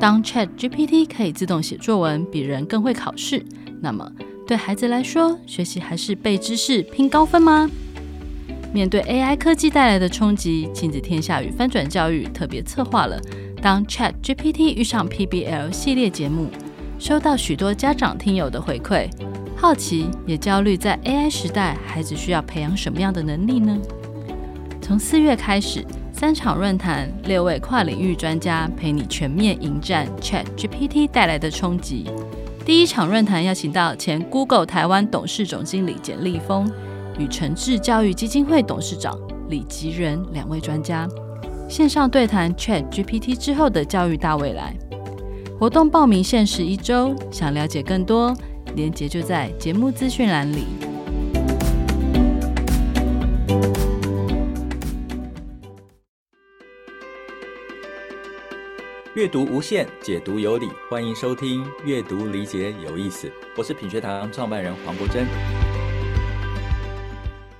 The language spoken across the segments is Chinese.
当 ChatGPT 可以自动写作文，比人更会考试，那么对孩子来说，学习还是背知识拼高分吗？面对 AI 科技带来的冲击，亲子天下与翻转教育特别策划了《当 ChatGPT 遇上 PBL》系列节目，收到许多家长听友的回馈，好奇也焦虑，在 AI 时代，孩子需要培养什么样的能力呢？从四月开始，三场论坛，六位跨领域专家陪你全面迎战 ChatGPT 带来的冲击。第一场论坛邀请到前 Google 台湾董事总经理简立峰。与诚志教育基金会董事长李吉仁两位专家线上对谈 ChatGPT 之后的教育大未来。活动报名限时一周，想了解更多，连接就在节目资讯栏里。阅读无限，解读有理，欢迎收听《阅读理解有意思》，我是品学堂创办人黄国珍。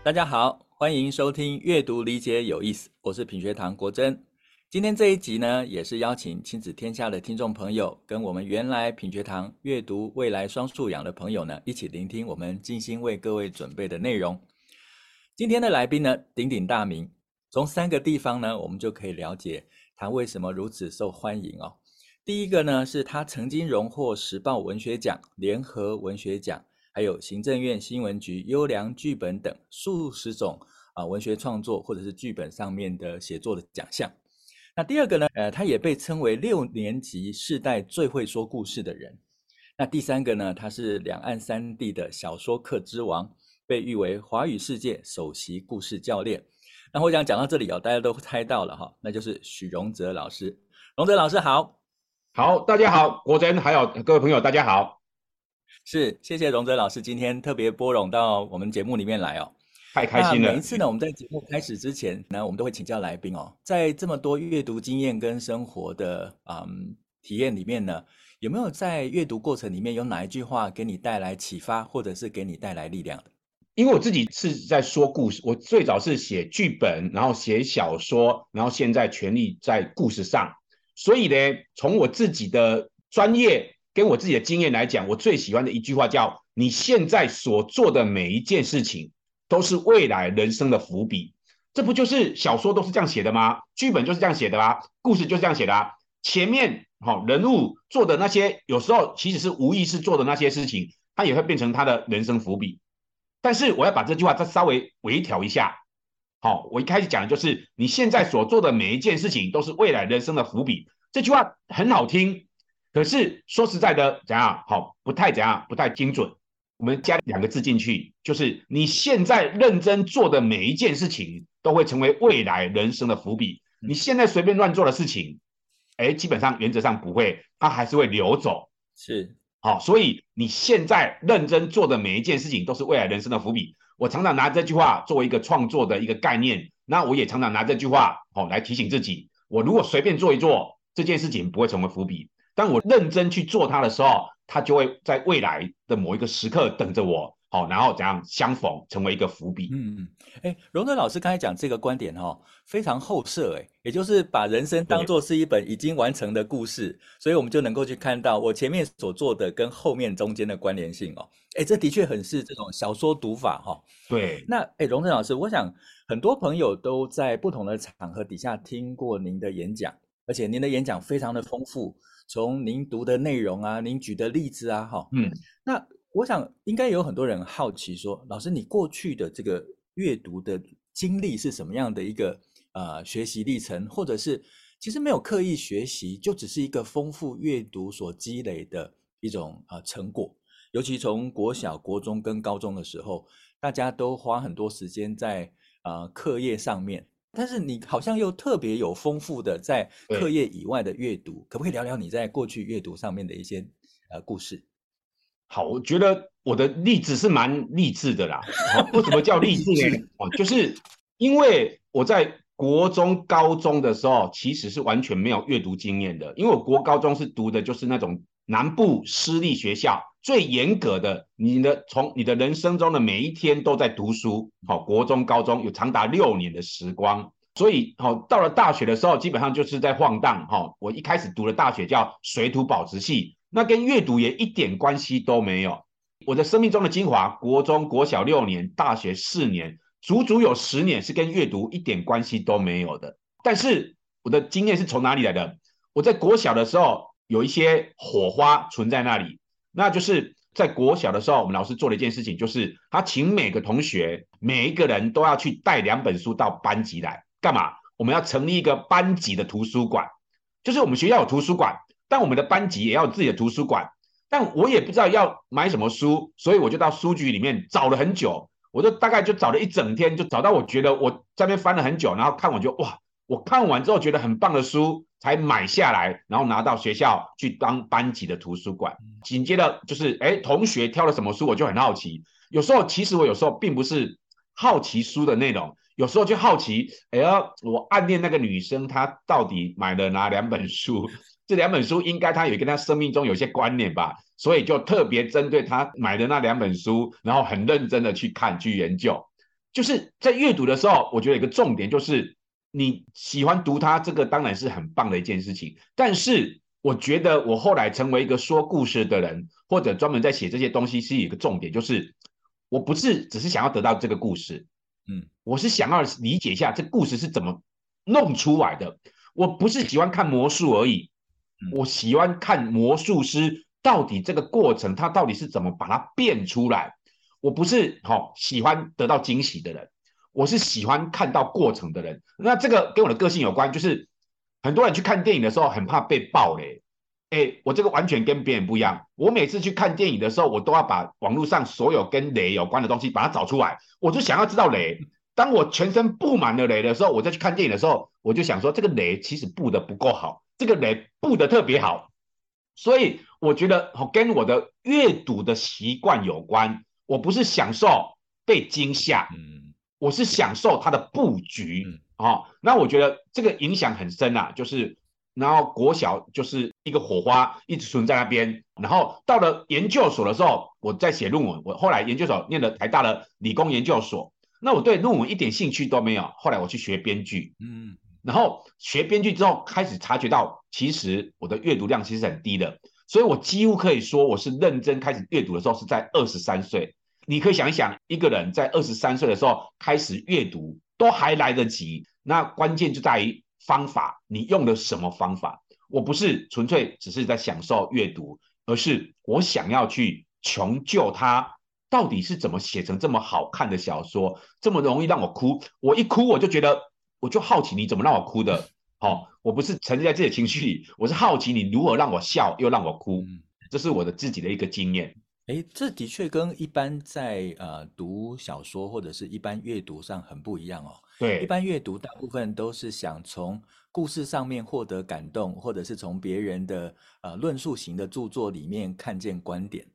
大家好，欢迎收听阅读理解有意思，我是品学堂国珍。今天这一集呢，也是邀请亲子天下的听众朋友，跟我们原来品学堂阅读未来双素养的朋友呢，一起聆听我们精心为各位准备的内容。今天的来宾呢，鼎鼎大名，从三个地方呢，我们就可以了解他为什么如此受欢迎哦。第一个呢，是他曾经荣获时报文学奖、联合文学奖。还有行政院新闻局优良剧本等数十种啊文学创作或者是剧本上面的写作的奖项。那第二个呢，呃，他也被称为六年级世代最会说故事的人。那第三个呢，他是两岸三地的小说课之王，被誉为华语世界首席故事教练。那我想讲到这里哦，大家都猜到了哈，那就是许荣哲老师。荣哲老师好，好，大家好，国珍还有各位朋友，大家好。是，谢谢荣哲老师今天特别拨冗到我们节目里面来哦，太开心了。每一次呢，我们在节目开始之前呢，我们都会请教来宾哦，在这么多阅读经验跟生活的嗯体验里面呢，有没有在阅读过程里面有哪一句话给你带来启发，或者是给你带来力量的？因为我自己是在说故事，我最早是写剧本，然后写小说，然后现在全力在故事上，所以呢，从我自己的专业。跟我自己的经验来讲，我最喜欢的一句话叫：“你现在所做的每一件事情，都是未来人生的伏笔。”这不就是小说都是这样写的吗？剧本就是这样写的吗？故事就是这样写的啊。前面好人物做的那些，有时候其实是无意识做的那些事情，它也会变成他的人生伏笔。但是我要把这句话再稍微微调一下。好，我一开始讲的就是你现在所做的每一件事情，都是未来人生的伏笔。这句话很好听。可是说实在的，怎样好？不太怎样，不太精准。我们加两个字进去，就是你现在认真做的每一件事情，都会成为未来人生的伏笔。你现在随便乱做的事情，哎，基本上原则上不会，它还是会流走。是，好，所以你现在认真做的每一件事情，都是未来人生的伏笔。我常常拿这句话作为一个创作的一个概念，那我也常常拿这句话，哦来提醒自己：我如果随便做一做，这件事情不会成为伏笔。当我认真去做它的时候，它就会在未来的某一个时刻等着我，好，然后怎样相逢，成为一个伏笔。嗯嗯，哎，荣哲老师刚才讲这个观点哈，非常后设，哎，也就是把人生当做是一本已经完成的故事，所以我们就能够去看到我前面所做的跟后面中间的关联性哦。哎，这的确很是这种小说读法哈。对，那哎，荣哲老师，我想很多朋友都在不同的场合底下听过您的演讲，而且您的演讲非常的丰富。从您读的内容啊，您举的例子啊，哈，嗯，那我想应该有很多人好奇说，老师，你过去的这个阅读的经历是什么样的一个呃学习历程，或者是其实没有刻意学习，就只是一个丰富阅读所积累的一种呃成果。尤其从国小、国中跟高中的时候，大家都花很多时间在呃课业上面。但是你好像又特别有丰富的在课业以外的阅读，可不可以聊聊你在过去阅读上面的一些呃故事？好，我觉得我的例子是蛮励志的啦。为什么叫励志呢？哦，就是因为我在国中、高中的时候，其实是完全没有阅读经验的，因为我国高中是读的就是那种南部私立学校。最严格的，你的从你的人生中的每一天都在读书，好，国中、高中有长达六年的时光，所以好到了大学的时候，基本上就是在晃荡哈。我一开始读的大学叫水土保持系，那跟阅读也一点关系都没有。我的生命中的精华，国中、国小六年，大学四年，足足有十年是跟阅读一点关系都没有的。但是我的经验是从哪里来的？我在国小的时候有一些火花存在那里，那就是在国小的时候，我们老师做了一件事情，就是他请每个同学每一个人都要去带两本书到班级来，干嘛？我们要成立一个班级的图书馆，就是我们学校有图书馆，但我们的班级也要有自己的图书馆。但我也不知道要买什么书，所以我就到书局里面找了很久，我就大概就找了一整天，就找到我觉得我在那边翻了很久，然后看完就哇，我看完之后觉得很棒的书才买下来，然后拿到学校去当班级的图书馆。紧接着就是哎，同学挑了什么书，我就很好奇。有时候其实我有时候并不是好奇书的内容，有时候就好奇，哎呀，我暗恋那个女生，她到底买了哪两本书？这两本书应该他有跟他生命中有些关联吧，所以就特别针对他买的那两本书，然后很认真的去看去研究。就是在阅读的时候，我觉得有个重点就是你喜欢读它，这个当然是很棒的一件事情。但是我觉得我后来成为一个说故事的人，或者专门在写这些东西，是一个重点，就是我不是只是想要得到这个故事，嗯，我是想要理解一下这故事是怎么弄出来的。我不是喜欢看魔术而已。我喜欢看魔术师到底这个过程，他到底是怎么把它变出来。我不是好喜欢得到惊喜的人，我是喜欢看到过程的人。那这个跟我的个性有关，就是很多人去看电影的时候很怕被爆雷。诶，我这个完全跟别人不一样。我每次去看电影的时候，我都要把网络上所有跟雷有关的东西把它找出来。我就想要知道雷。当我全身布满了雷的时候，我再去看电影的时候，我就想说这个雷其实布的不够好。这个人布的特别好，所以我觉得跟我的阅读的习惯有关。我不是享受被惊吓，嗯，我是享受它的布局，嗯，哦，那我觉得这个影响很深啊。就是，然后国小就是一个火花一直存在那边，然后到了研究所的时候，我在写论文。我后来研究所念了台大的理工研究所，那我对论文一点兴趣都没有。后来我去学编剧，嗯。然后学编剧之后，开始察觉到，其实我的阅读量其实很低的，所以我几乎可以说，我是认真开始阅读的时候是在二十三岁。你可以想一想，一个人在二十三岁的时候开始阅读，都还来得及。那关键就在于方法，你用的什么方法？我不是纯粹只是在享受阅读，而是我想要去穷究它到底是怎么写成这么好看的小说，这么容易让我哭。我一哭我就觉得。我就好奇你怎么让我哭的，好、哦，我不是沉浸在自己的情绪里，我是好奇你如何让我笑又让我哭，这是我的自己的一个经验。诶，这的确跟一般在呃读小说或者是一般阅读上很不一样哦。对，一般阅读大部分都是想从故事上面获得感动，或者是从别人的呃论述型的著作里面看见观点。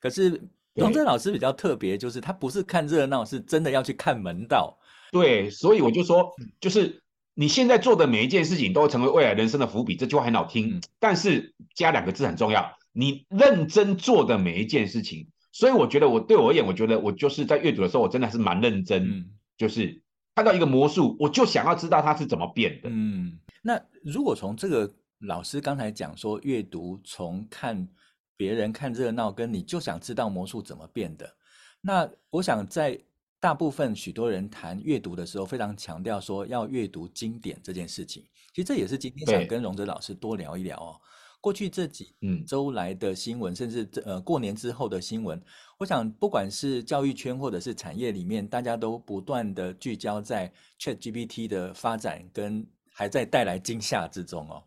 可是荣振老师比较特别，就是他不是看热闹，是真的要去看门道。对，所以我就说，就是你现在做的每一件事情都会成为未来人生的伏笔，这句话很好听，但是加两个字很重要，你认真做的每一件事情。所以我觉得我对我而言，我觉得我就是在阅读的时候，我真的是蛮认真，嗯、就是看到一个魔术，我就想要知道它是怎么变的。嗯，那如果从这个老师刚才讲说，阅读从看别人看热闹，跟你就想知道魔术怎么变的，那我想在。大部分许多人谈阅读的时候，非常强调说要阅读经典这件事情。其实这也是今天想跟荣哲老师多聊一聊哦。过去这几周来的新闻，甚至这呃过年之后的新闻，我想不管是教育圈或者是产业里面，大家都不断的聚焦在 ChatGPT 的发展跟还在带来惊吓之中哦。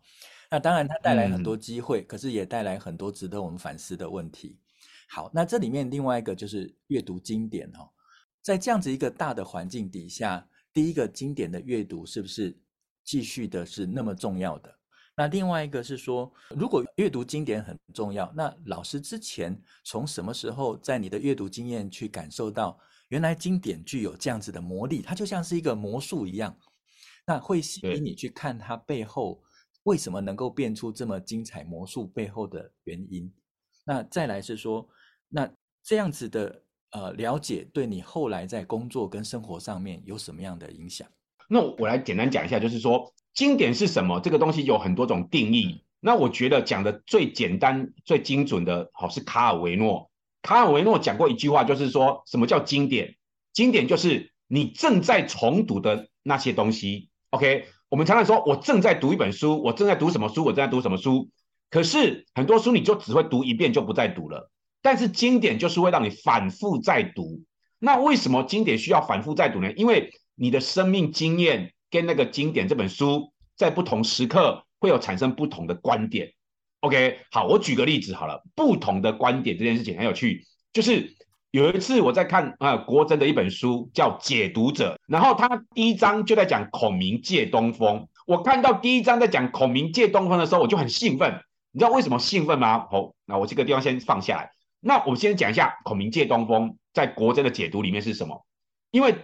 那当然它带来很多机会，可是也带来很多值得我们反思的问题。好，那这里面另外一个就是阅读经典哦。在这样子一个大的环境底下，第一个经典的阅读是不是继续的是那么重要的？那另外一个是说，如果阅读经典很重要，那老师之前从什么时候在你的阅读经验去感受到，原来经典具有这样子的魔力，它就像是一个魔术一样，那会吸引你去看它背后为什么能够变出这么精彩魔术背后的原因。那再来是说，那这样子的。呃，了解对你后来在工作跟生活上面有什么样的影响？那我来简单讲一下，就是说经典是什么？这个东西有很多种定义。那我觉得讲的最简单、最精准的，好是卡尔维诺。卡尔维诺讲过一句话，就是说什么叫经典？经典就是你正在重读的那些东西。OK，我们常常说，我正在读一本书，我正在读什么书？我正在读什么书？可是很多书你就只会读一遍就不再读了。但是经典就是会让你反复再读。那为什么经典需要反复再读呢？因为你的生命经验跟那个经典这本书在不同时刻会有产生不同的观点。OK，好，我举个例子好了，不同的观点这件事情很有趣。就是有一次我在看啊国珍的一本书叫《解读者》，然后他第一章就在讲孔明借东风。我看到第一章在讲孔明借东风的时候，我就很兴奋。你知道为什么兴奋吗？好，那我这个地方先放下来。那我们先讲一下孔明借东风在国珍的解读里面是什么？因为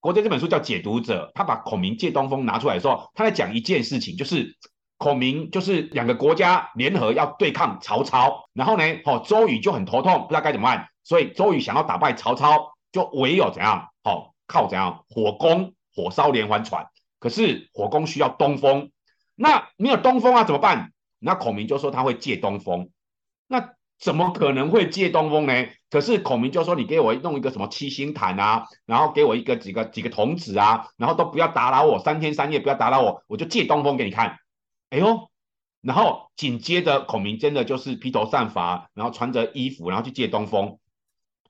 国珍这本书叫《解读者》，他把孔明借东风拿出来的时候，他在讲一件事情，就是孔明就是两个国家联合要对抗曹操，然后呢，好，周瑜就很头痛，不知道该怎么办，所以周瑜想要打败曹操，就唯有怎样？好，靠怎样？火攻，火烧连环船。可是火攻需要东风，那没有东风啊，怎么办？那孔明就说他会借东风，那。怎么可能会借东风呢？可是孔明就说：“你给我弄一个什么七星坛啊，然后给我一个几个几个童子啊，然后都不要打扰我，三天三夜不要打扰我，我就借东风给你看。”哎呦，然后紧接着孔明真的就是披头散发，然后穿着衣服，然后去借东风。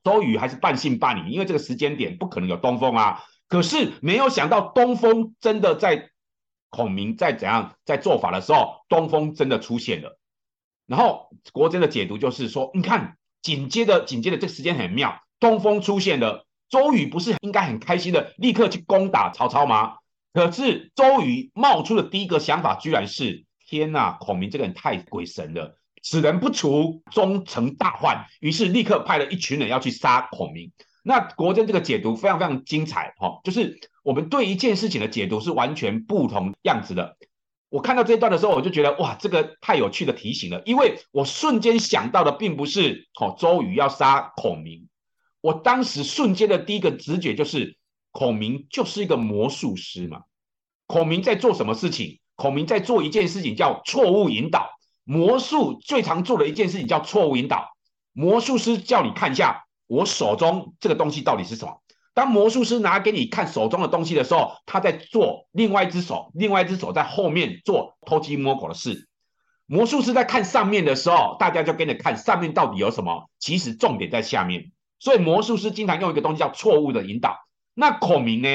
周瑜还是半信半疑，因为这个时间点不可能有东风啊。可是没有想到东风真的在孔明在怎样在做法的时候，东风真的出现了。然后国珍的解读就是说，你看，紧接着紧接着这时间很妙，东风出现了，周瑜不是应该很开心的立刻去攻打曹操吗？可是周瑜冒出的第一个想法居然是：天呐，孔明这个人太鬼神了，此人不除，终成大患。于是立刻派了一群人要去杀孔明。那国珍这个解读非常非常精彩，哈，就是我们对一件事情的解读是完全不同样子的。我看到这一段的时候，我就觉得哇，这个太有趣的提醒了，因为我瞬间想到的并不是哦，周瑜要杀孔明，我当时瞬间的第一个直觉就是，孔明就是一个魔术师嘛。孔明在做什么事情？孔明在做一件事情叫错误引导。魔术最常做的一件事情叫错误引导。魔术师叫你看一下我手中这个东西到底是什么。当魔术师拿给你看手中的东西的时候，他在做另外一只手，另外一只手在后面做偷鸡摸狗的事。魔术师在看上面的时候，大家就跟着看上面到底有什么。其实重点在下面，所以魔术师经常用一个东西叫错误的引导。那孔明呢？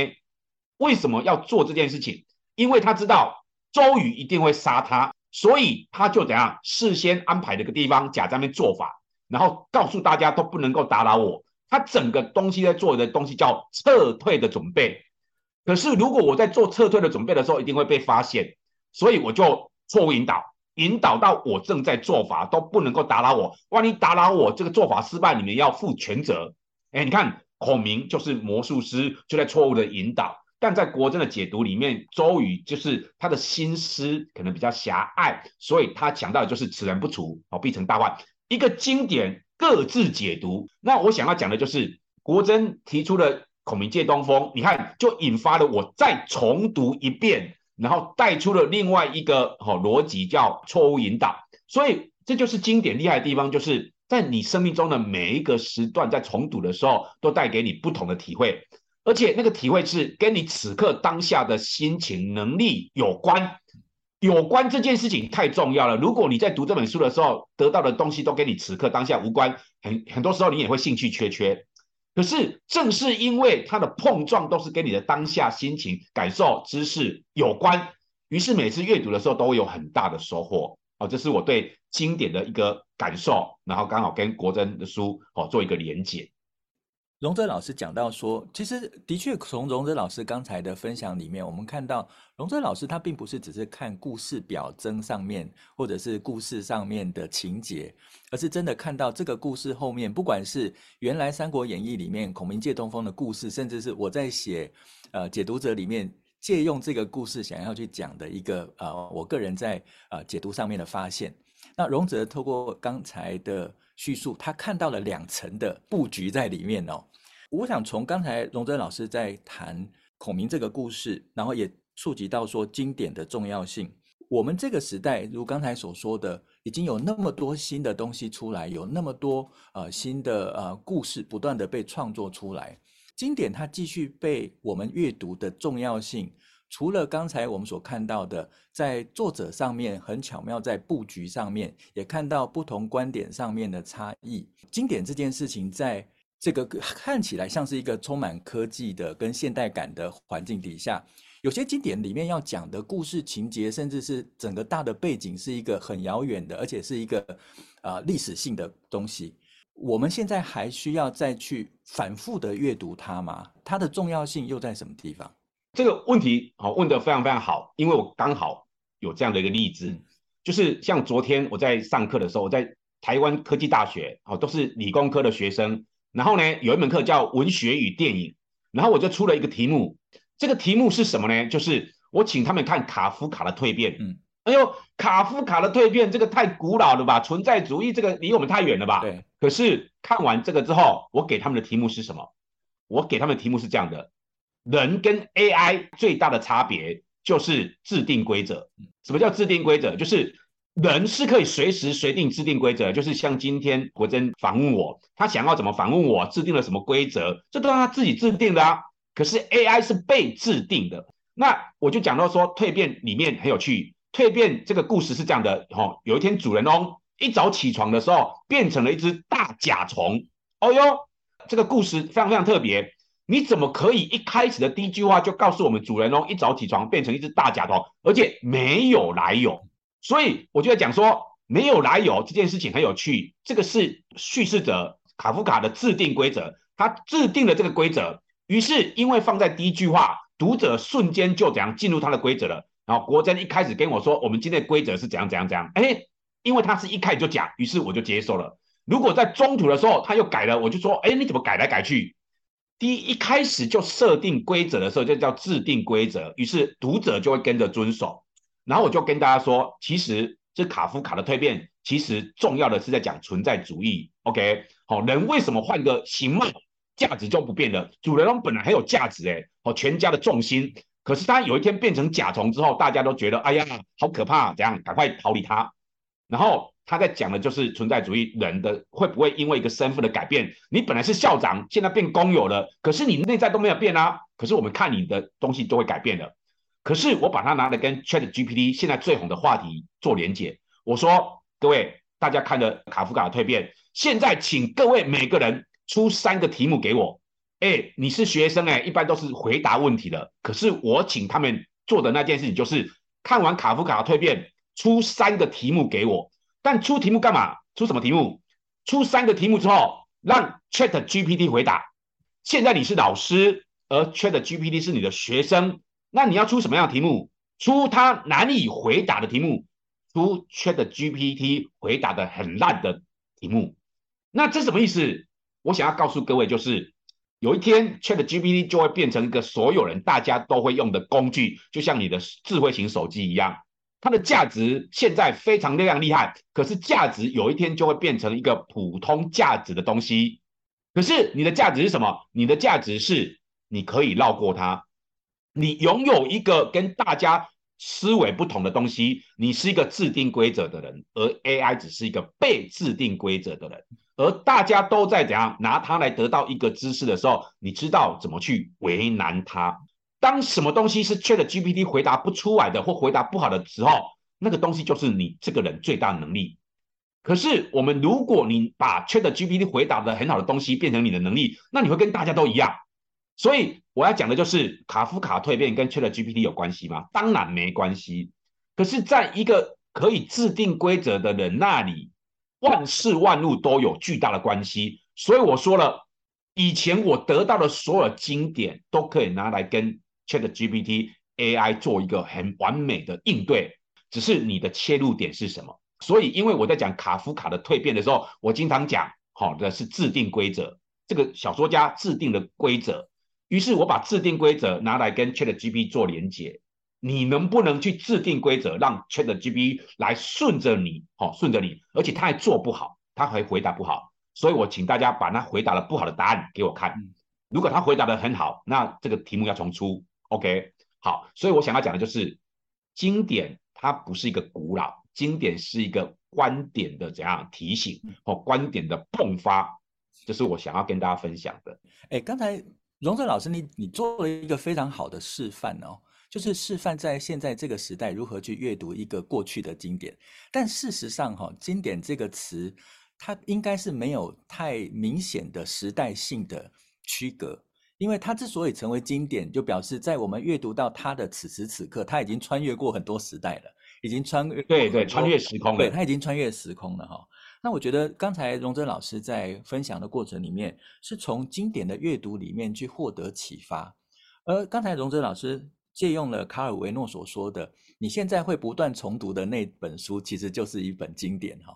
为什么要做这件事情？因为他知道周瑜一定会杀他，所以他就怎样事先安排了个地方，假在那边做法，然后告诉大家都不能够打扰我。他整个东西在做的东西叫撤退的准备，可是如果我在做撤退的准备的时候，一定会被发现，所以我就错误引导，引导到我正在做法都不能够打扰我，万一打扰我这个做法失败，你们要负全责。哎，你看孔明就是魔术师，就在错误的引导，但在国珍的解读里面，周瑜就是他的心思可能比较狭隘，所以他讲到的就是此人不除，哦，必成大患，一个经典。各自解读。那我想要讲的就是，国珍提出了孔明借东风，你看就引发了我再重读一遍，然后带出了另外一个好逻辑，叫错误引导。所以这就是经典厉害的地方，就是在你生命中的每一个时段，在重读的时候，都带给你不同的体会，而且那个体会是跟你此刻当下的心情、能力有关。有关这件事情太重要了。如果你在读这本书的时候得到的东西都跟你此刻当下无关，很很多时候你也会兴趣缺缺。可是正是因为它的碰撞都是跟你的当下心情、感受、知识有关，于是每次阅读的时候都会有很大的收获。哦，这是我对经典的一个感受，然后刚好跟国珍的书哦做一个连结。荣哲老师讲到说，其实的确从荣哲老师刚才的分享里面，我们看到荣哲老师他并不是只是看故事表征上面，或者是故事上面的情节，而是真的看到这个故事后面，不管是原来《三国演义》里面孔明借东风的故事，甚至是我在写呃解读者里面借用这个故事想要去讲的一个呃我个人在呃解读上面的发现。那荣哲透过刚才的。叙述他看到了两层的布局在里面哦。我想从刚才荣哲老师在谈孔明这个故事，然后也触及到说经典的重要性。我们这个时代，如刚才所说的，已经有那么多新的东西出来，有那么多呃新的呃故事不断的被创作出来。经典它继续被我们阅读的重要性，除了刚才我们所看到的，在作者上面很巧妙，在布局上面也看到不同观点上面的差异。经典这件事情，在这个看起来像是一个充满科技的跟现代感的环境底下。有些经典里面要讲的故事情节，甚至是整个大的背景，是一个很遥远的，而且是一个啊、呃、历史性的东西。我们现在还需要再去反复的阅读它吗？它的重要性又在什么地方？这个问题好问得非常非常好，因为我刚好有这样的一个例子，嗯、就是像昨天我在上课的时候，我在台湾科技大学，哦，都是理工科的学生，然后呢，有一门课叫文学与电影，然后我就出了一个题目。这个题目是什么呢？就是我请他们看卡夫卡的蜕变。嗯，哎呦，卡夫卡的蜕变，这个太古老了吧？存在主义这个离我们太远了吧？对。可是看完这个之后，我给他们的题目是什么？我给他们的题目是这样的：人跟 AI 最大的差别就是制定规则。什么叫制定规则？就是人是可以随时随地制定规则，就是像今天国珍访问我，他想要怎么访问我，制定了什么规则，这都是他自己制定的啊。可是 AI 是被制定的，那我就讲到说蜕变里面很有趣。蜕变这个故事是这样的，哦，有一天主人翁一早起床的时候变成了一只大甲虫。哦哟，这个故事非常非常特别。你怎么可以一开始的第一句话就告诉我们主人哦一早起床变成一只大甲虫，而且没有来由？所以我就在讲说没有来由这件事情很有趣。这个是叙事者卡夫卡的制定规则，他制定了这个规则。于是，因为放在第一句话，读者瞬间就怎样进入他的规则了。然后国珍一开始跟我说，我们今天规则是怎样怎样怎样。哎，因为他是一开始就讲，于是我就接受了。如果在中途的时候他又改了，我就说，哎，你怎么改来改去？第一，一开始就设定规则的时候，就叫制定规则，于是读者就会跟着遵守。然后我就跟大家说，其实这卡夫卡的蜕变，其实重要的是在讲存在主义。OK，好，人为什么换个形貌？价值就不变了。主人翁本来很有价值，哎，哦，全家的重心。可是他有一天变成甲虫之后，大家都觉得，哎呀，好可怕，怎样，赶快逃离他。然后他在讲的就是存在主义，人的会不会因为一个身份的改变，你本来是校长，现在变工友了，可是你内在都没有变啊。可是我们看你的东西都会改变的。可是我把它拿来跟 ChatGPT 现在最红的话题做连结。我说，各位大家看了卡夫卡的蜕变，现在请各位每个人。出三个题目给我，哎，你是学生哎，一般都是回答问题的。可是我请他们做的那件事情，就是看完卡夫卡的蜕变，出三个题目给我。但出题目干嘛？出什么题目？出三个题目之后，让 Chat GPT 回答。现在你是老师，而 Chat GPT 是你的学生，那你要出什么样的题目？出他难以回答的题目，出 Chat GPT 回答的很烂的题目。那这什么意思？我想要告诉各位，就是有一天，ChatGPT 就会变成一个所有人大家都会用的工具，就像你的智慧型手机一样。它的价值现在非常亮厉害，可是价值有一天就会变成一个普通价值的东西。可是你的价值是什么？你的价值是你可以绕过它，你拥有一个跟大家思维不同的东西，你是一个制定规则的人，而 AI 只是一个被制定规则的人。而大家都在怎样拿它来得到一个知识的时候，你知道怎么去为难它。当什么东西是 ChatGPT 回答不出来的或回答不好的时候，那个东西就是你这个人最大的能力。可是我们如果你把 ChatGPT 回答的很好的东西变成你的能力，那你会跟大家都一样。所以我要讲的就是卡夫卡蜕变跟 ChatGPT 有关系吗？当然没关系。可是在一个可以制定规则的人那里。万事万物都有巨大的关系，所以我说了，以前我得到的所有经典都可以拿来跟 ChatGPT AI 做一个很完美的应对，只是你的切入点是什么？所以，因为我在讲卡夫卡的蜕变的时候，我经常讲，好的是制定规则，这个小说家制定的规则，于是我把制定规则拿来跟 ChatGPT 做连接。你能不能去制定规则，让 ChatGPT 来顺着你，好、哦、顺着你，而且他还做不好，他还回答不好，所以我请大家把他回答的不好的答案给我看。如果他回答的很好，那这个题目要重出。OK，好，所以我想要讲的就是，经典它不是一个古老，经典是一个观点的怎样提醒或观点的迸发，这是我想要跟大家分享的。哎，刚才荣哲老师你你做了一个非常好的示范哦，就是示范在现在这个时代如何去阅读一个过去的经典。但事实上哈，经典这个词它应该是没有太明显的时代性的区隔。因为它之所以成为经典，就表示在我们阅读到它的此时此刻，它已经穿越过很多时代了，已经穿越对对穿越时空了，对，它已经穿越时空了哈。那我觉得刚才荣哲老师在分享的过程里面，是从经典的阅读里面去获得启发，而刚才荣哲老师借用了卡尔维诺所说的，你现在会不断重读的那本书，其实就是一本经典哈。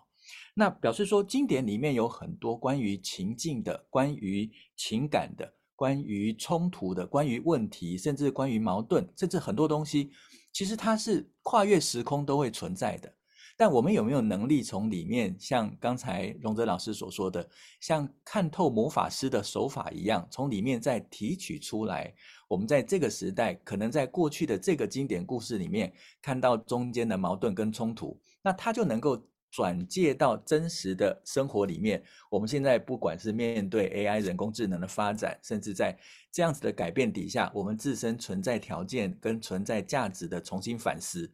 那表示说，经典里面有很多关于情境的、关于情感的。关于冲突的、关于问题，甚至关于矛盾，甚至很多东西，其实它是跨越时空都会存在的。但我们有没有能力从里面，像刚才荣泽老师所说的，像看透魔法师的手法一样，从里面再提取出来，我们在这个时代，可能在过去的这个经典故事里面，看到中间的矛盾跟冲突，那它就能够。转介到真实的生活里面，我们现在不管是面对 AI 人工智能的发展，甚至在这样子的改变底下，我们自身存在条件跟存在价值的重新反思，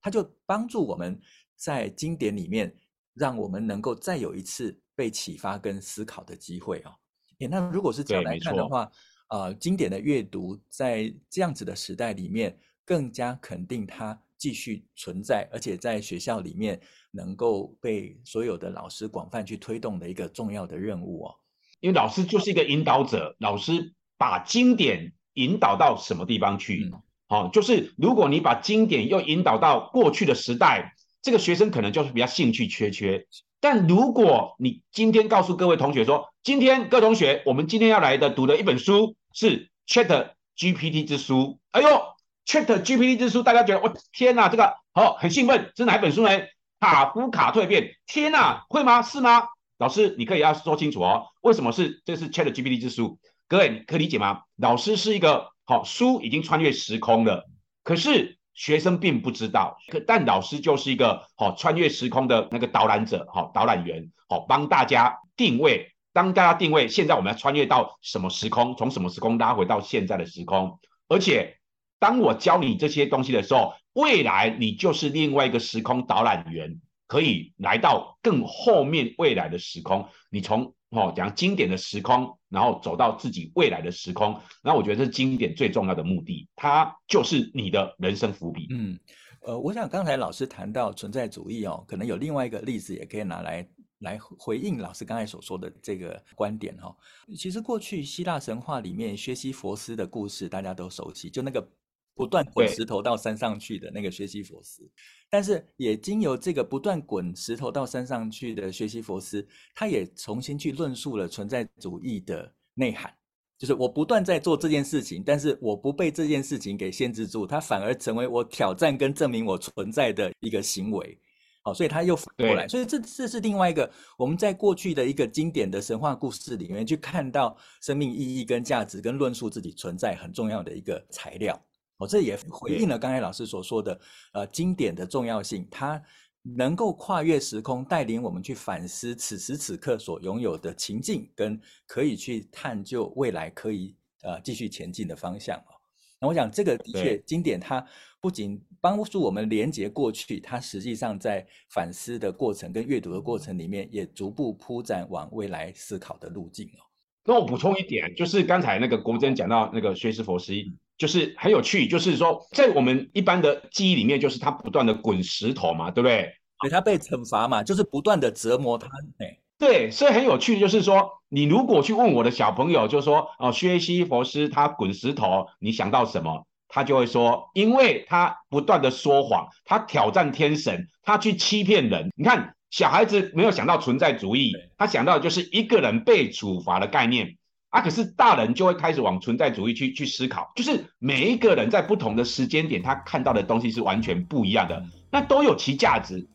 它就帮助我们在经典里面，让我们能够再有一次被启发跟思考的机会哦。诶，那如果是这样来看的话，呃，经典的阅读在这样子的时代里面，更加肯定它继续存在，而且在学校里面。能够被所有的老师广泛去推动的一个重要的任务哦，因为老师就是一个引导者，老师把经典引导到什么地方去？好、嗯哦，就是如果你把经典又引导到过去的时代，这个学生可能就是比较兴趣缺缺。但如果你今天告诉各位同学说，今天各位同学，我们今天要来的读的一本书是 Chat GPT 之书。哎呦，Chat GPT 之书，大家觉得我、哦、天哪，这个好、哦、很兴奋，是哪一本书呢？卡夫卡蜕变，天呐，会吗？是吗？老师，你可以要说清楚哦。为什么是这是 ChatGPT 之书？各位，你可以理解吗？老师是一个好书，已经穿越时空了，可是学生并不知道。可但老师就是一个好穿越时空的那个导览者，好导览员，好帮大家定位。当大家定位，现在我们要穿越到什么时空？从什么时空拉回到现在的时空？而且，当我教你这些东西的时候。未来你就是另外一个时空导览员，可以来到更后面未来的时空。你从哦讲经典的时空，然后走到自己未来的时空。那我觉得这是经典最重要的目的，它就是你的人生伏笔。嗯，呃，我想刚才老师谈到存在主义哦，可能有另外一个例子也可以拿来来回应老师刚才所说的这个观点哈、哦。其实过去希腊神话里面，薛西佛斯的故事大家都熟悉，就那个。不断滚石头到山上去的那个学习佛斯，但是也经由这个不断滚石头到山上去的学习佛斯，他也重新去论述了存在主义的内涵，就是我不断在做这件事情，但是我不被这件事情给限制住，它反而成为我挑战跟证明我存在的一个行为。好，所以他又反过来，所以这这是另外一个我们在过去的一个经典的神话故事里面去看到生命意义跟价值跟论述自己存在很重要的一个材料。哦，这也回应了刚才老师所说的，呃，经典的重要性，它能够跨越时空，带领我们去反思此时此刻所拥有的情境，跟可以去探究未来可以呃继续前进的方向哦。那我想这个的确，经典它不仅帮助我们连接过去，它实际上在反思的过程跟阅读的过程里面，也逐步铺展往未来思考的路径哦。那我补充一点，就是刚才那个国珍讲到那个薛西弗斯。就是很有趣，就是说，在我们一般的记忆里面，就是他不断的滚石头嘛，对不对？对，他被惩罚嘛，就是不断的折磨他。对，对，所以很有趣，就是说，你如果去问我的小朋友，就说哦，薛西佛斯他滚石头，你想到什么？他就会说，因为他不断的说谎，他挑战天神，他去欺骗人。你看，小孩子没有想到存在主义，他想到的就是一个人被处罚的概念。啊，可是大人就会开始往存在主义去去思考，就是每一个人在不同的时间点，他看到的东西是完全不一样的，那都有其价值。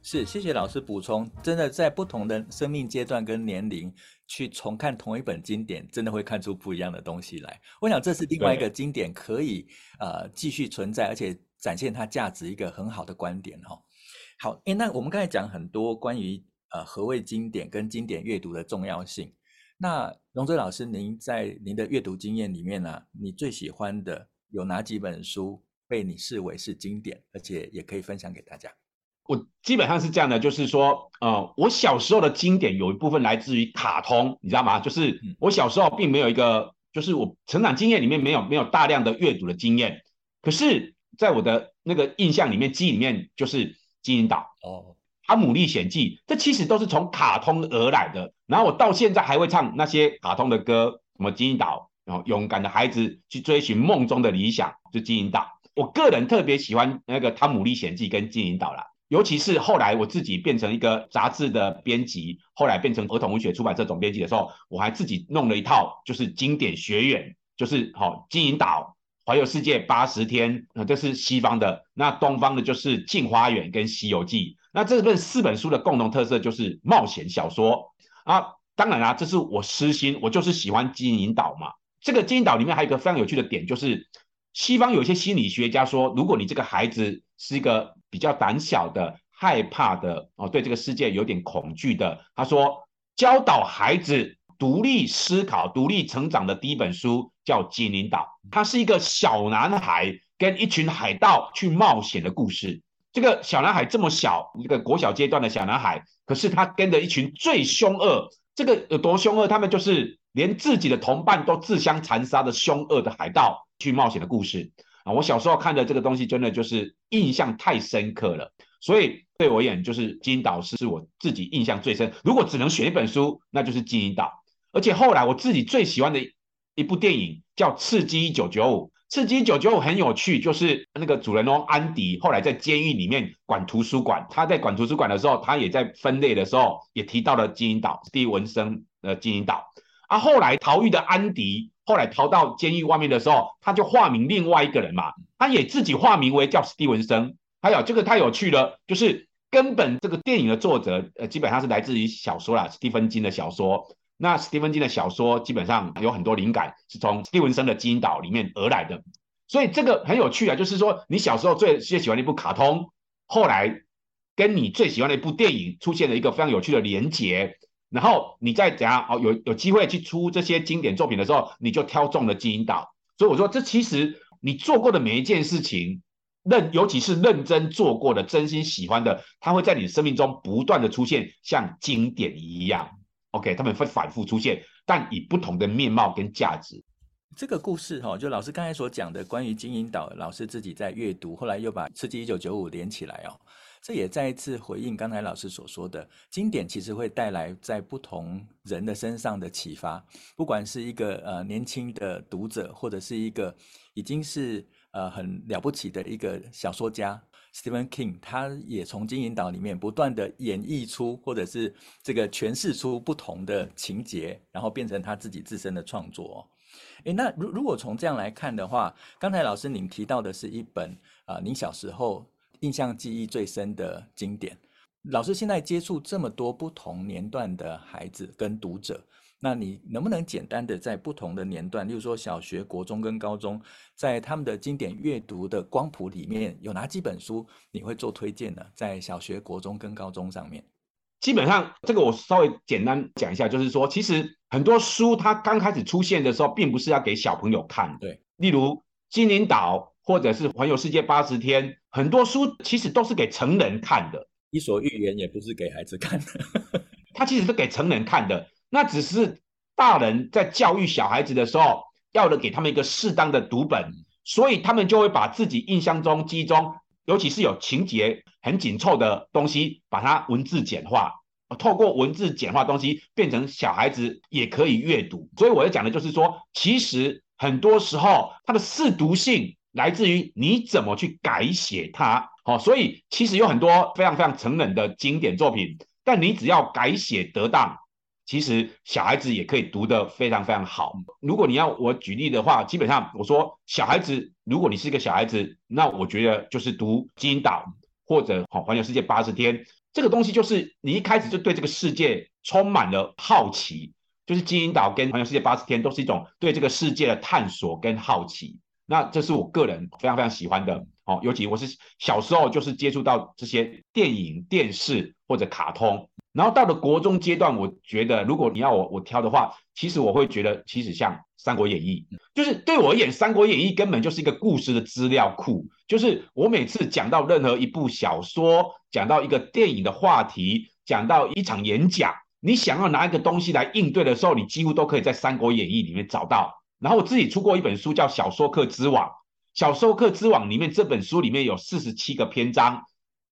是，谢谢老师补充。真的，在不同的生命阶段跟年龄去重看同一本经典，真的会看出不一样的东西来。我想这是另外一个经典可以呃继续存在，而且展现它价值一个很好的观点哈。好，诶，那我们刚才讲很多关于呃何谓经典跟经典阅读的重要性。那荣哲老师，您在您的阅读经验里面呢、啊，你最喜欢的有哪几本书被你视为是经典，而且也可以分享给大家？我基本上是这样的，就是说，呃，我小时候的经典有一部分来自于卡通，你知道吗？就是我小时候并没有一个，就是我成长经验里面没有没有大量的阅读的经验，可是在我的那个印象里面，记忆里面就是《金银岛》哦，《汤姆历险记》，这其实都是从卡通而来的。然后我到现在还会唱那些卡通的歌，什么《金银岛》，然后勇敢的孩子去追寻梦中的理想，就《金银岛》。我个人特别喜欢那个《汤姆历险记》跟《金银岛》啦。尤其是后来我自己变成一个杂志的编辑，后来变成儿童文学出版社总编辑的时候，我还自己弄了一套，就是经典学院，就是好《金银岛》、环游世界八十天，那这是西方的，那东方的就是《镜花缘》跟《西游记》。那这本四本书的共同特色就是冒险小说啊，当然啦、啊，这是我私心，我就是喜欢《金银岛》嘛。这个《金银岛》里面还有一个非常有趣的点，就是西方有一些心理学家说，如果你这个孩子是一个比较胆小的、害怕的哦，对这个世界有点恐惧的。他说，教导孩子独立思考、独立成长的第一本书叫《金银岛》，它是一个小男孩跟一群海盗去冒险的故事。这个小男孩这么小，一个国小阶段的小男孩，可是他跟着一群最凶恶，这个有多凶恶？他们就是连自己的同伴都自相残杀的凶恶的海盗去冒险的故事。啊，我小时候看的这个东西，真的就是印象太深刻了，所以对我而言，就是《金银岛》是我自己印象最深。如果只能选一本书，那就是《金银岛》。而且后来我自己最喜欢的一部电影叫《刺激一九九五》，《刺激一九九五》很有趣，就是那个主人翁安迪后来在监狱里面管图书馆，他在管图书馆的时候，他也在分类的时候也提到了《金银岛》，史蒂文森的《金银岛》。啊，后来逃狱的安迪。后来逃到监狱外面的时候，他就化名另外一个人嘛，他也自己化名为叫史蒂文森。还有这个太有趣了，就是根本这个电影的作者，呃，基本上是来自于小说啦，史蒂芬金的小说。那史蒂芬金的小说基本上有很多灵感是从史蒂文森的《金银岛》里面而来的，所以这个很有趣啊，就是说你小时候最最喜欢的一部卡通，后来跟你最喜欢的一部电影出现了一个非常有趣的连结。然后你再怎样哦，有有机会去出这些经典作品的时候，你就挑中了金银岛。所以我说，这其实你做过的每一件事情，认尤其是认真做过的、真心喜欢的，它会在你生命中不断的出现，像经典一样。OK，他们会反复出现，但以不同的面貌跟价值。这个故事哈，就老师刚才所讲的关于金银岛，老师自己在阅读，后来又把《刺激一九九五》连起来哦。这也再一次回应刚才老师所说的，经典其实会带来在不同人的身上的启发。不管是一个呃年轻的读者，或者是一个已经是呃很了不起的一个小说家，Stephen King，他也从《金银岛》里面不断地演绎出，或者是这个诠释出不同的情节，然后变成他自己自身的创作。诶，那如如果从这样来看的话，刚才老师您提到的是一本啊、您小时候。印象记忆最深的经典，老师现在接触这么多不同年段的孩子跟读者，那你能不能简单的在不同的年段，例如说小学、国中跟高中，在他们的经典阅读的光谱里面，有哪几本书你会做推荐呢？在小学、国中跟高中上面，基本上这个我稍微简单讲一下，就是说，其实很多书它刚开始出现的时候，并不是要给小朋友看，对，例如《金银岛》或者是《环游世界八十天》。很多书其实都是给成人看的，伊索寓言也不是给孩子看的，它其实是给成人看的。那只是大人在教育小孩子的时候，要的给他们一个适当的读本，所以他们就会把自己印象中、记忆中，尤其是有情节很紧凑的东西，把它文字简化，透过文字简化东西，变成小孩子也可以阅读。所以我要讲的就是说，其实很多时候它的适读性。来自于你怎么去改写它，好，所以其实有很多非常非常成人的经典作品，但你只要改写得当，其实小孩子也可以读得非常非常好。如果你要我举例的话，基本上我说小孩子，如果你是一个小孩子，那我觉得就是读《金银岛》或者《好环游世界八十天》这个东西就是你一开始就对这个世界充满了好奇，就是金银岛跟环游世界八十天都是一种对这个世界的探索跟好奇。那这是我个人非常非常喜欢的哦，尤其我是小时候就是接触到这些电影、电视或者卡通，然后到了国中阶段，我觉得如果你要我我挑的话，其实我会觉得其实像《三国演义》，就是对我而言，《三国演义》根本就是一个故事的资料库，就是我每次讲到任何一部小说，讲到一个电影的话题，讲到一场演讲，你想要拿一个东西来应对的时候，你几乎都可以在《三国演义》里面找到。然后我自己出过一本书，叫《小说客之网》。《小说客之网》里面这本书里面有四十七个篇章，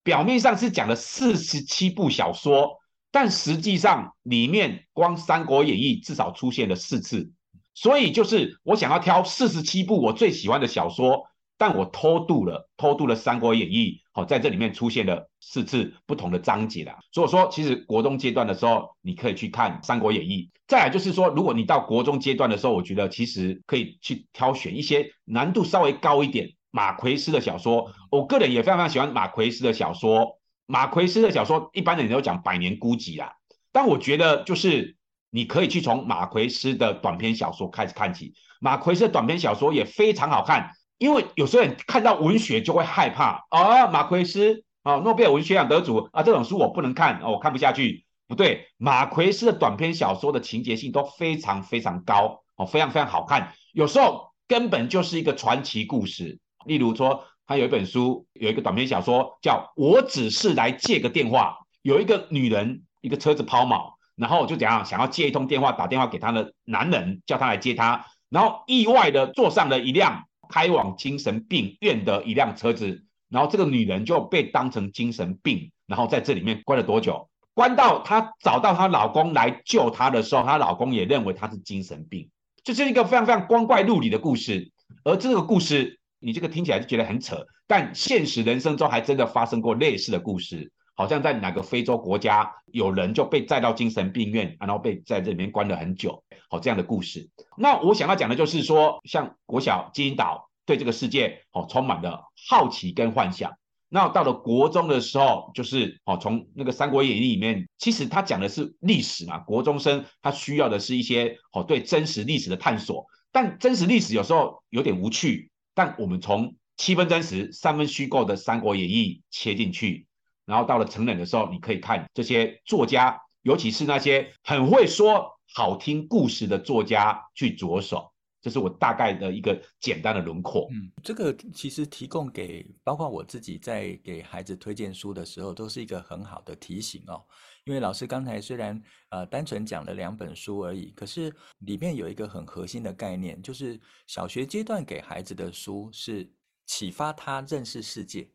表面上是讲了四十七部小说，但实际上里面光《三国演义》至少出现了四次。所以就是我想要挑四十七部我最喜欢的小说。但我偷渡了，偷渡了《三国演义》，好，在这里面出现了四次不同的章节啦。所以说，其实国中阶段的时候，你可以去看《三国演义》。再来就是说，如果你到国中阶段的时候，我觉得其实可以去挑选一些难度稍微高一点马奎斯的小说。我个人也非常非常喜欢马奎斯的小说。马奎斯的小说，一般的人都讲《百年孤寂》啦，但我觉得就是你可以去从马奎斯的短篇小说开始看起。马奎斯的短篇小说也非常好看。因为有时候人看到文学就会害怕啊，马奎斯啊，诺贝尔文学奖得主啊，这种书我不能看，我看不下去。不对，马奎斯的短篇小说的情节性都非常非常高哦，非常非常好看。有时候根本就是一个传奇故事。例如说，他有一本书，有一个短篇小说叫《我只是来借个电话》，有一个女人，一个车子抛锚，然后就怎样想要借一通电话，打电话给她的男人，叫他来接她，然后意外的坐上了一辆。开往精神病院的一辆车子，然后这个女人就被当成精神病，然后在这里面关了多久？关到她找到她老公来救她的时候，她老公也认为她是精神病，这是一个非常非常光怪陆离的故事。而这个故事，你这个听起来就觉得很扯，但现实人生中还真的发生过类似的故事。好像在哪个非洲国家，有人就被载到精神病院，然后被在这里面关了很久。好，这样的故事。那我想要讲的就是说，像国小金银岛对这个世界哦充满了好奇跟幻想。那到了国中的时候，就是哦从那个《三国演义》里面，其实他讲的是历史嘛。国中生他需要的是一些哦对真实历史的探索。但真实历史有时候有点无趣。但我们从七分真实、三分虚构的《三国演义》切进去，然后到了成人的时候，你可以看这些作家，尤其是那些很会说。好听故事的作家去着手，这是我大概的一个简单的轮廓。嗯，这个其实提供给包括我自己在给孩子推荐书的时候，都是一个很好的提醒哦。因为老师刚才虽然呃单纯讲了两本书而已，可是里面有一个很核心的概念，就是小学阶段给孩子的书是启发他认识世界。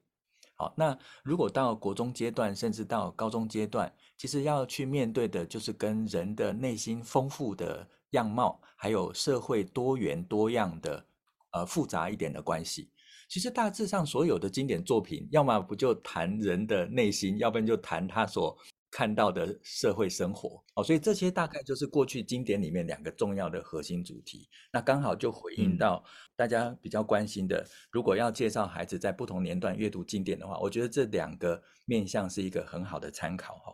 好，那如果到国中阶段，甚至到高中阶段，其实要去面对的就是跟人的内心丰富的样貌，还有社会多元多样的呃复杂一点的关系。其实大致上所有的经典作品，要么不就谈人的内心，要不然就谈他所看到的社会生活。哦，所以这些大概就是过去经典里面两个重要的核心主题。那刚好就回应到。大家比较关心的，如果要介绍孩子在不同年段阅读经典的话，我觉得这两个面向是一个很好的参考哈。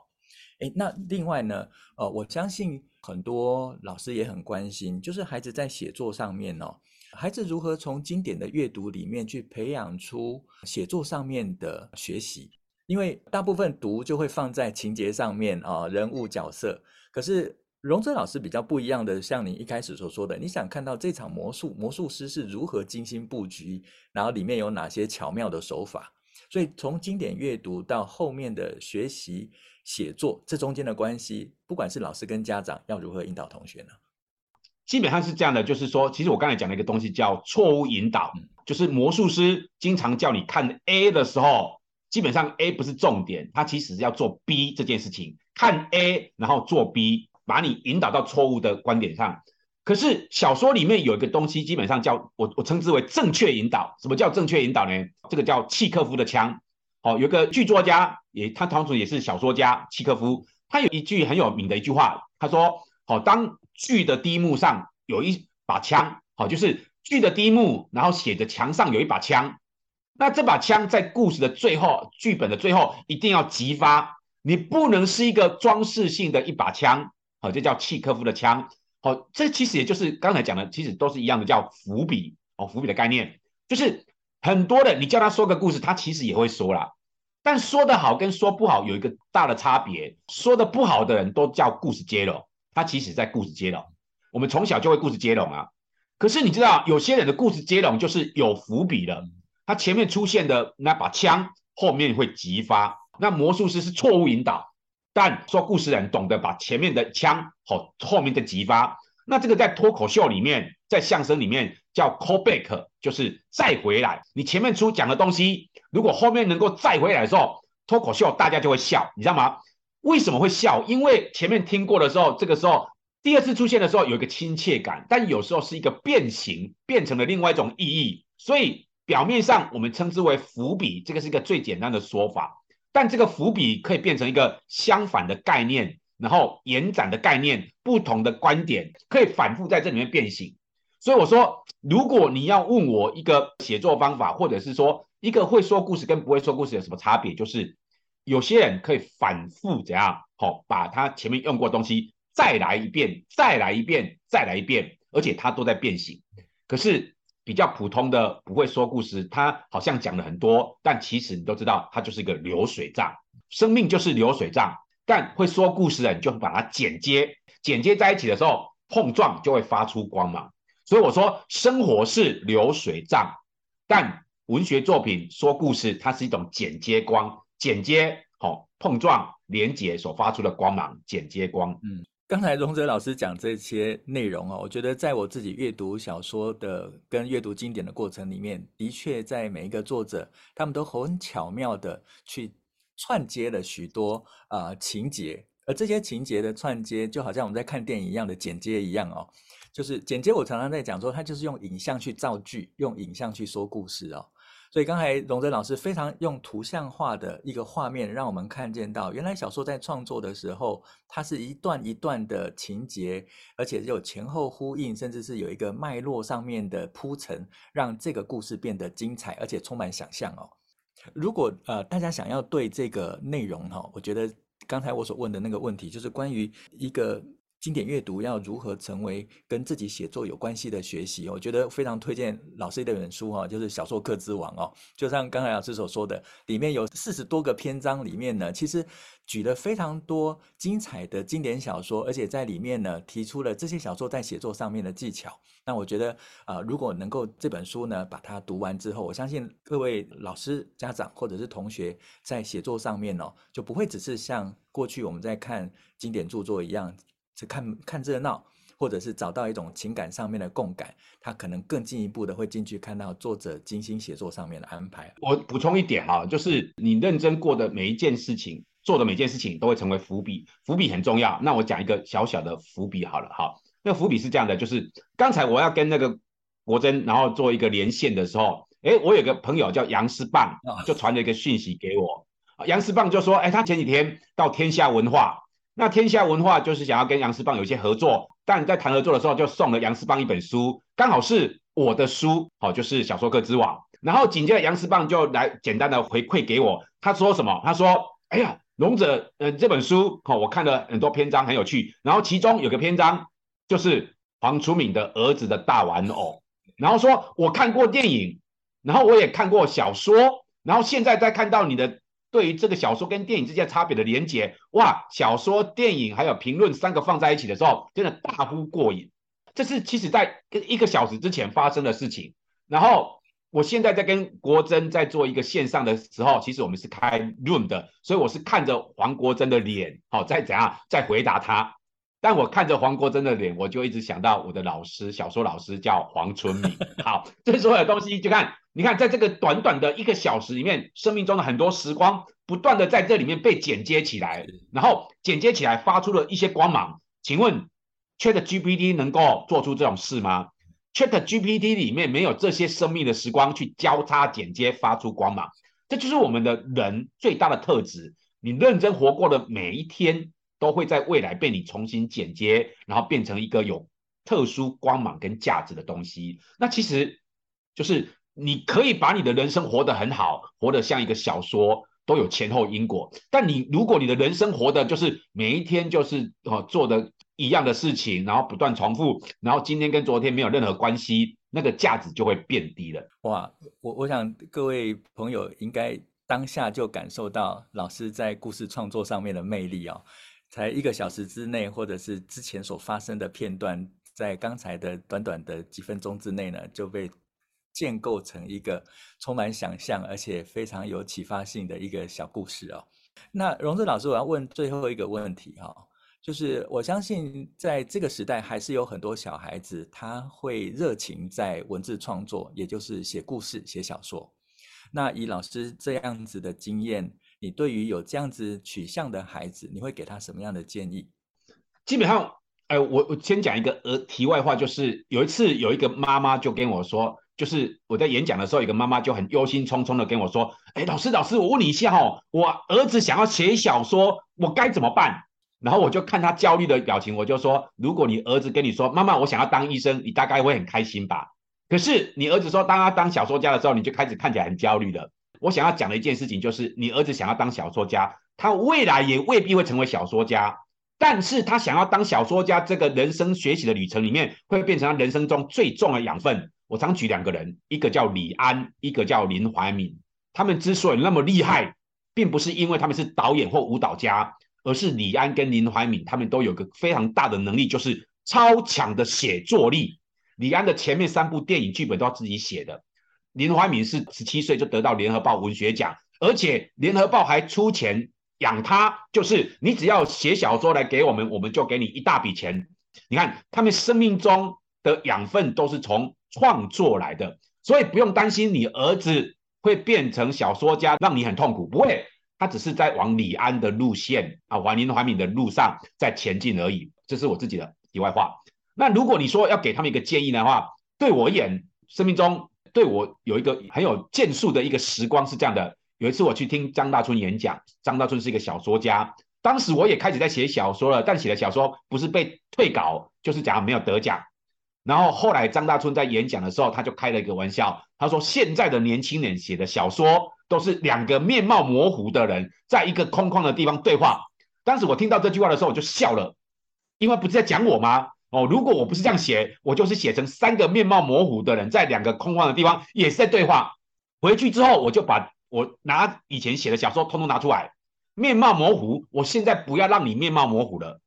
诶，那另外呢，呃，我相信很多老师也很关心，就是孩子在写作上面哦，孩子如何从经典的阅读里面去培养出写作上面的学习，因为大部分读就会放在情节上面啊，人物角色，可是。荣哲老师比较不一样的，像你一开始所说的，你想看到这场魔术魔术师是如何精心布局，然后里面有哪些巧妙的手法。所以从经典阅读到后面的学习写作，这中间的关系，不管是老师跟家长要如何引导同学呢？基本上是这样的，就是说，其实我刚才讲了一个东西叫错误引导，就是魔术师经常叫你看 A 的时候，基本上 A 不是重点，他其实是要做 B 这件事情，看 A 然后做 B。把你引导到错误的观点上，可是小说里面有一个东西，基本上叫我我称之为正确引导。什么叫正确引导呢？这个叫契诃夫的枪。好，有个剧作家也，他同时也是小说家，契诃夫。他有一句很有名的一句话，他说：好，当剧的第一幕上有一把枪，好，就是剧的第一幕，然后写着墙上有一把枪，那这把枪在故事的最后，剧本的最后一定要击发。你不能是一个装饰性的一把枪，好，这叫契科夫的枪，好，这其实也就是刚才讲的，其实都是一样的，叫伏笔哦，伏笔的概念。就是很多的，你叫他说个故事，他其实也会说啦，但说得好跟说不好有一个大的差别，说得不好的人都叫故事接龙，他其实在故事接龙，我们从小就会故事接龙啊，可是你知道有些人的故事接龙就是有伏笔的，他前面出现的那把枪后面会急发。那魔术师是错误引导，但说故事人懂得把前面的枪和后面的急发。那这个在脱口秀里面，在相声里面叫 callback，就是再回来。你前面出讲的东西，如果后面能够再回来的时候，脱口秀大家就会笑，你知道吗？为什么会笑？因为前面听过的时候，这个时候第二次出现的时候有一个亲切感，但有时候是一个变形，变成了另外一种意义。所以表面上我们称之为伏笔，这个是一个最简单的说法。但这个伏笔可以变成一个相反的概念，然后延展的概念，不同的观点可以反复在这里面变形。所以我说，如果你要问我一个写作方法，或者是说一个会说故事跟不会说故事有什么差别，就是有些人可以反复怎样，好，把他前面用过的东西再来一遍，再来一遍，再来一遍，而且他都在变形。可是。比较普通的不会说故事，他好像讲了很多，但其实你都知道，它就是一个流水账，生命就是流水账。但会说故事的人就把它剪接，剪接在一起的时候，碰撞就会发出光芒。所以我说，生活是流水账，但文学作品说故事，它是一种剪接光，剪接好、碰撞连接所发出的光芒，剪接光，嗯。刚才荣哲老师讲这些内容哦，我觉得在我自己阅读小说的跟阅读经典的过程里面，的确在每一个作者，他们都很巧妙的去串接了许多啊、情节，而这些情节的串接，就好像我们在看电影一样的剪接一样哦，就是剪接。我常常在讲说，它就是用影像去造句，用影像去说故事哦。所以刚才荣哲老师非常用图像化的一个画面，让我们看见到原来小说在创作的时候，它是一段一段的情节，而且有前后呼应，甚至是有一个脉络上面的铺陈，让这个故事变得精彩，而且充满想象哦。如果呃大家想要对这个内容哈，我觉得刚才我所问的那个问题，就是关于一个。经典阅读要如何成为跟自己写作有关系的学习？我觉得非常推荐老师的本书哈，就是《小说课之王》哦。就像刚才老师所说的，里面有四十多个篇章，里面呢其实举了非常多精彩的经典小说，而且在里面呢提出了这些小说在写作上面的技巧。那我觉得啊、如果能够这本书呢把它读完之后，我相信各位老师、家长或者是同学在写作上面哦，就不会只是像过去我们在看经典著作一样。是看看热闹，或者是找到一种情感上面的共感，他可能更进一步的会进去看到作者精心写作上面的安排。我补充一点哈，就是你认真过的每一件事情，做的每件事情都会成为伏笔，伏笔很重要。那我讲一个小小的伏笔好了，哈，那伏笔是这样的，就是刚才我要跟那个国珍，然后做一个连线的时候，诶，我有个朋友叫杨思棒，就传了一个讯息给我，杨思棒就说，诶，他前几天到天下文化。那天下文化就是想要跟杨思棒有一些合作，但在谈合作的时候就送了杨思棒一本书，刚好是我的书，好，就是小说课之王。然后紧接着杨思棒就来简单的回馈给我，他说什么？他说：“哎呀，龙者，呃，这本书，好，我看了很多篇章，很有趣。然后其中有个篇章就是黄楚敏的儿子的大玩偶，然后说我看过电影，然后我也看过小说，然后现在在看到你的。”对于这个小说跟电影之间差别的连结，哇，小说、电影还有评论三个放在一起的时候，真的大呼过瘾。这是其实在一个小时之前发生的事情。然后我现在在跟国珍在做一个线上的时候，其实我们是开 Room 的，所以我是看着黄国珍的脸，好，再怎样再回答他。但我看着黄国珍的脸，我就一直想到我的老师，小说老师叫黄春明。好，这所有东西就看。你看，在这个短短的一个小时里面，生命中的很多时光不断的在这里面被剪接起来，然后剪接起来发出了一些光芒。请问，ChatGPT 能够做出这种事吗？ChatGPT 里面没有这些生命的时光去交叉剪接发出光芒，这就是我们的人最大的特质。你认真活过的每一天，都会在未来被你重新剪接，然后变成一个有特殊光芒跟价值的东西。那其实就是。你可以把你的人生活得很好，活得像一个小说，都有前后因果。但你如果你的人生活的就是每一天就是哦做的一样的事情，然后不断重复，然后今天跟昨天没有任何关系，那个价值就会变低了。哇，我我想各位朋友应该当下就感受到老师在故事创作上面的魅力哦。才一个小时之内，或者是之前所发生的片段，在刚才的短短的几分钟之内呢，就被建构成一个充满想象而且非常有启发性的一个小故事哦。那荣志老师，我要问最后一个问题哈，就是我相信在这个时代，还是有很多小孩子他会热情在文字创作，也就是写故事、写小说。那以老师这样子的经验。你对于有这样子取向的孩子，你会给他什么样的建议？基本上，哎，我我先讲一个呃题外话，就是有一次有一个妈妈就跟我说，就是我在演讲的时候，有个妈妈就很忧心忡忡的跟我说，哎，老师老师，我问你一下哦，我儿子想要写小说，我该怎么办？然后我就看他焦虑的表情，我就说，如果你儿子跟你说，妈妈，我想要当医生，你大概会很开心吧？可是你儿子说，当他当小说家的时候，你就开始看起来很焦虑了。我想要讲的一件事情就是，你儿子想要当小说家，他未来也未必会成为小说家，但是他想要当小说家，这个人生学习的旅程里面，会变成他人生中最重的养分。我常举两个人，一个叫李安，一个叫林怀民。他们之所以那么厉害，并不是因为他们是导演或舞蹈家，而是李安跟林怀民他们都有个非常大的能力，就是超强的写作力。李安的前面三部电影剧本都要自己写的。林怀民是十七岁就得到联合报文学奖，而且联合报还出钱养他，就是你只要写小说来给我们，我们就给你一大笔钱。你看他们生命中的养分都是从创作来的，所以不用担心你儿子会变成小说家，让你很痛苦。不会，他只是在往李安的路线啊，往林怀民的路上在前进而已。这是我自己的题外话。那如果你说要给他们一个建议的话，对我而言，生命中。对我有一个很有建树的一个时光是这样的，有一次我去听张大春演讲，张大春是一个小说家，当时我也开始在写小说了，但写的小说不是被退稿，就是讲没有得奖。然后后来张大春在演讲的时候，他就开了一个玩笑，他说现在的年轻人写的小说都是两个面貌模糊的人在一个空旷的地方对话。当时我听到这句话的时候，我就笑了，因为不是在讲我吗？哦，如果我不是这样写，我就是写成三个面貌模糊的人在两个空旷的地方也是在对话。回去之后，我就把我拿以前写的小说通通拿出来。面貌模糊，我现在不要让你面貌模糊了。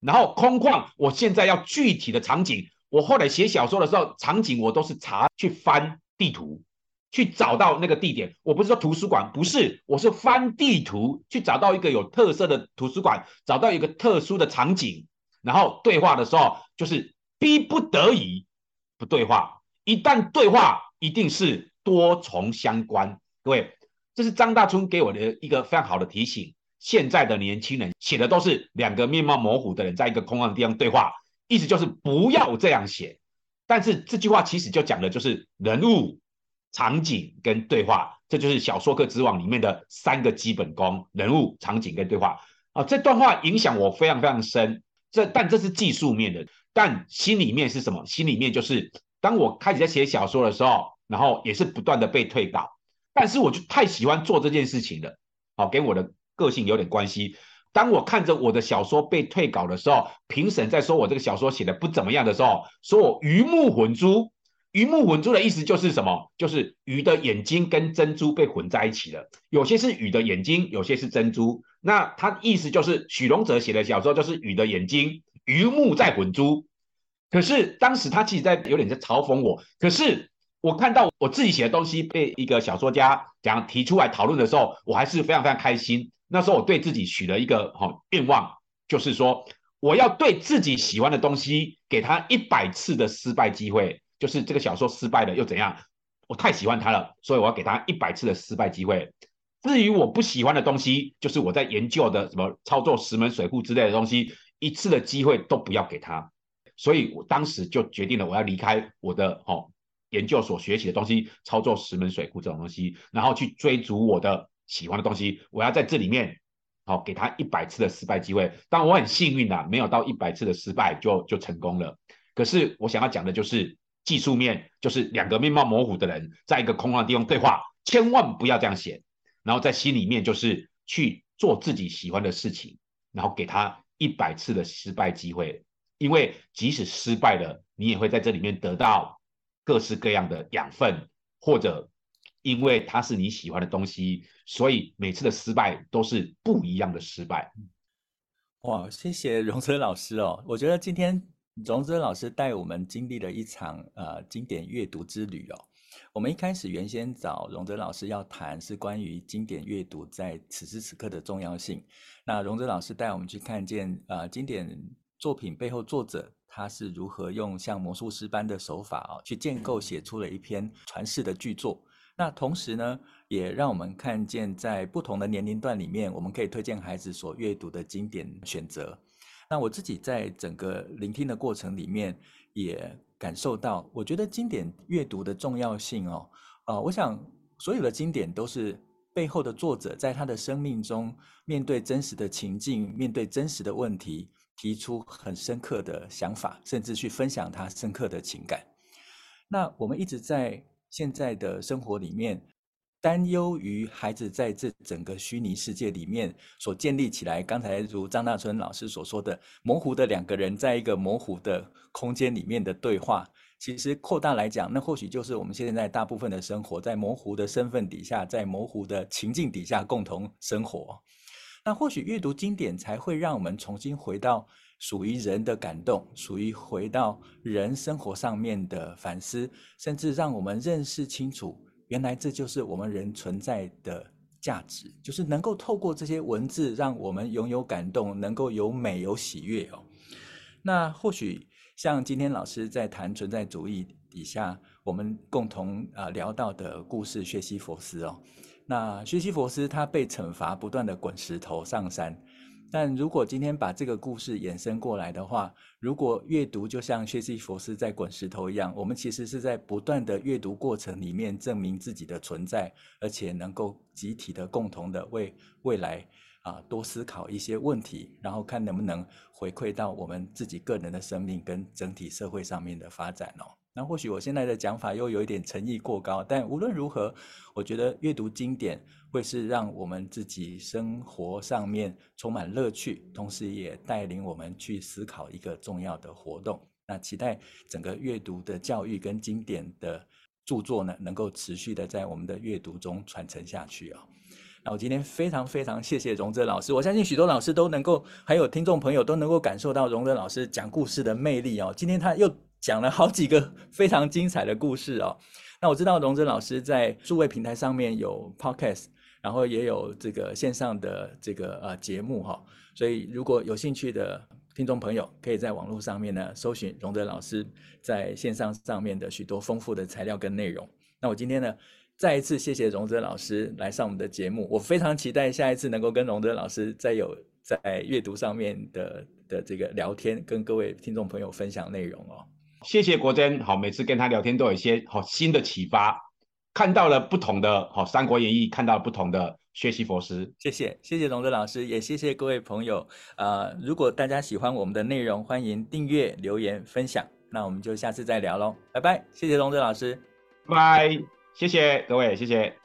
然后空旷，我现在要具体的场景。我后来写小说的时候，场景我都是查去翻地图，去找到那个地点。我不是说图书馆，不是，我是翻地图去找到一个有特色的图书馆，找到一个特殊的场景。然后对话的时候，就是逼不得已不对话。一旦对话，一定是多重相关。各位，这是张大春给我的一个非常好的提醒。现在的年轻人写的都是两个面貌模糊的人在一个空旷的地方对话，意思就是不要这样写。但是这句话其实就讲的就是人物、场景跟对话，这就是小说课之王里面的三个基本功：人物、场景跟对话。啊，这段话影响我非常非常深。这但这是技术面的，但心里面是什么？心里面就是当我开始在写小说的时候，然后也是不断的被退稿，但是我就太喜欢做这件事情了，好，跟我的个性有点关系。当我看着我的小说被退稿的时候，评审在说我这个小说写的不怎么样的时候，说我鱼目混珠。鱼目混珠的意思就是什么？就是鱼的眼睛跟珍珠被混在一起了，有些是鱼的眼睛，有些是珍珠。那他意思就是许荣哲写的小说就是鱼的眼睛，鱼目在混珠。可是当时他其实在有点在嘲讽我。可是我看到我自己写的东西被一个小说家讲提出来讨论的时候，我还是非常非常开心。那时候我对自己许了一个哈愿望，就是说我要对自己喜欢的东西给他一百次的失败机会。就是这个小说失败了又怎样？我太喜欢他了，所以我要给他一百次的失败机会。至于我不喜欢的东西，就是我在研究的什么操作石门水库之类的东西，一次的机会都不要给他。所以我当时就决定了，我要离开我的哦研究所学习的东西，操作石门水库这种东西，然后去追逐我的喜欢的东西。我要在这里面好给他一百次的失败机会。当然我很幸运呐，没有到一百次的失败就就成功了。可是我想要讲的就是。技术面就是两个面貌模糊的人在一个空旷的地方对话，千万不要这样写。然后在心里面就是去做自己喜欢的事情，然后给他一百次的失败机会，因为即使失败了，你也会在这里面得到各式各样的养分，或者因为它是你喜欢的东西，所以每次的失败都是不一样的失败。哇，谢谢荣泽老师哦，我觉得今天荣泽老师带我们经历了一场呃经典阅读之旅哦。我们一开始原先找荣泽老师要谈是关于经典阅读在此时此刻的重要性。那荣泽老师带我们去看见呃经典作品背后作者他是如何用像魔术师般的手法哦去建构写出了一篇传世的巨作。那同时呢，也让我们看见在不同的年龄段里面，我们可以推荐孩子所阅读的经典选择。那我自己在整个聆听的过程里面也。感受到，我觉得经典阅读的重要性哦，呃，我想所有的经典都是背后的作者在他的生命中面对真实的情境，面对真实的问题，提出很深刻的想法，甚至去分享他深刻的情感。那我们一直在现在的生活里面。担忧于孩子在这整个虚拟世界里面所建立起来，刚才如张大春老师所说的，模糊的两个人在一个模糊的空间里面的对话，其实扩大来讲，那或许就是我们现在大部分的生活在模糊的身份底下，在模糊的情境底下共同生活。那或许阅读经典才会让我们重新回到属于人的感动，属于回到人生活上面的反思，甚至让我们认识清楚。原来这就是我们人存在的价值，就是能够透过这些文字，让我们拥有感动，能够有美有喜悦哦。那或许像今天老师在谈存在主义底下，我们共同啊聊到的故事，薛西佛斯哦。那薛西佛斯他被惩罚，不断的滚石头上山。但如果今天把这个故事衍生过来的话，如果阅读就像薛西佛斯在滚石头一样，我们其实是在不断的阅读过程里面证明自己的存在，而且能够集体的共同的为未来啊多思考一些问题，然后看能不能回馈到我们自己个人的生命跟整体社会上面的发展哦。那或许我现在的讲法又有一点诚意过高，但无论如何，我觉得阅读经典会是让我们自己生活上面充满乐趣，同时也带领我们去思考一个重要的活动。那期待整个阅读的教育跟经典的著作呢，能够持续的在我们的阅读中传承下去啊、哦。那我今天非常非常谢谢荣哲老师，我相信许多老师都能够，还有听众朋友都能够感受到荣哲老师讲故事的魅力哦。今天他又。讲了好几个非常精彩的故事哦。那我知道荣哲老师在数位平台上面有 podcast，然后也有这个线上的这个呃节目哈。所以如果有兴趣的听众朋友，可以在网络上面呢搜寻荣哲老师在线上上面的许多丰富的材料跟内容。那我今天呢再一次谢谢荣哲老师来上我们的节目，我非常期待下一次能够跟荣哲老师再有在阅读上面的的这个聊天，跟各位听众朋友分享内容哦。谢谢国珍，好，每次跟他聊天都有一些好新的启发，看到了不同的好《三国演义》，看到了不同的学习佛师。谢谢，谢谢荣哲老师，也谢谢各位朋友。呃，如果大家喜欢我们的内容，欢迎订阅、留言、分享。那我们就下次再聊喽，拜拜。谢谢荣哲老师，拜拜。谢谢各位，谢谢。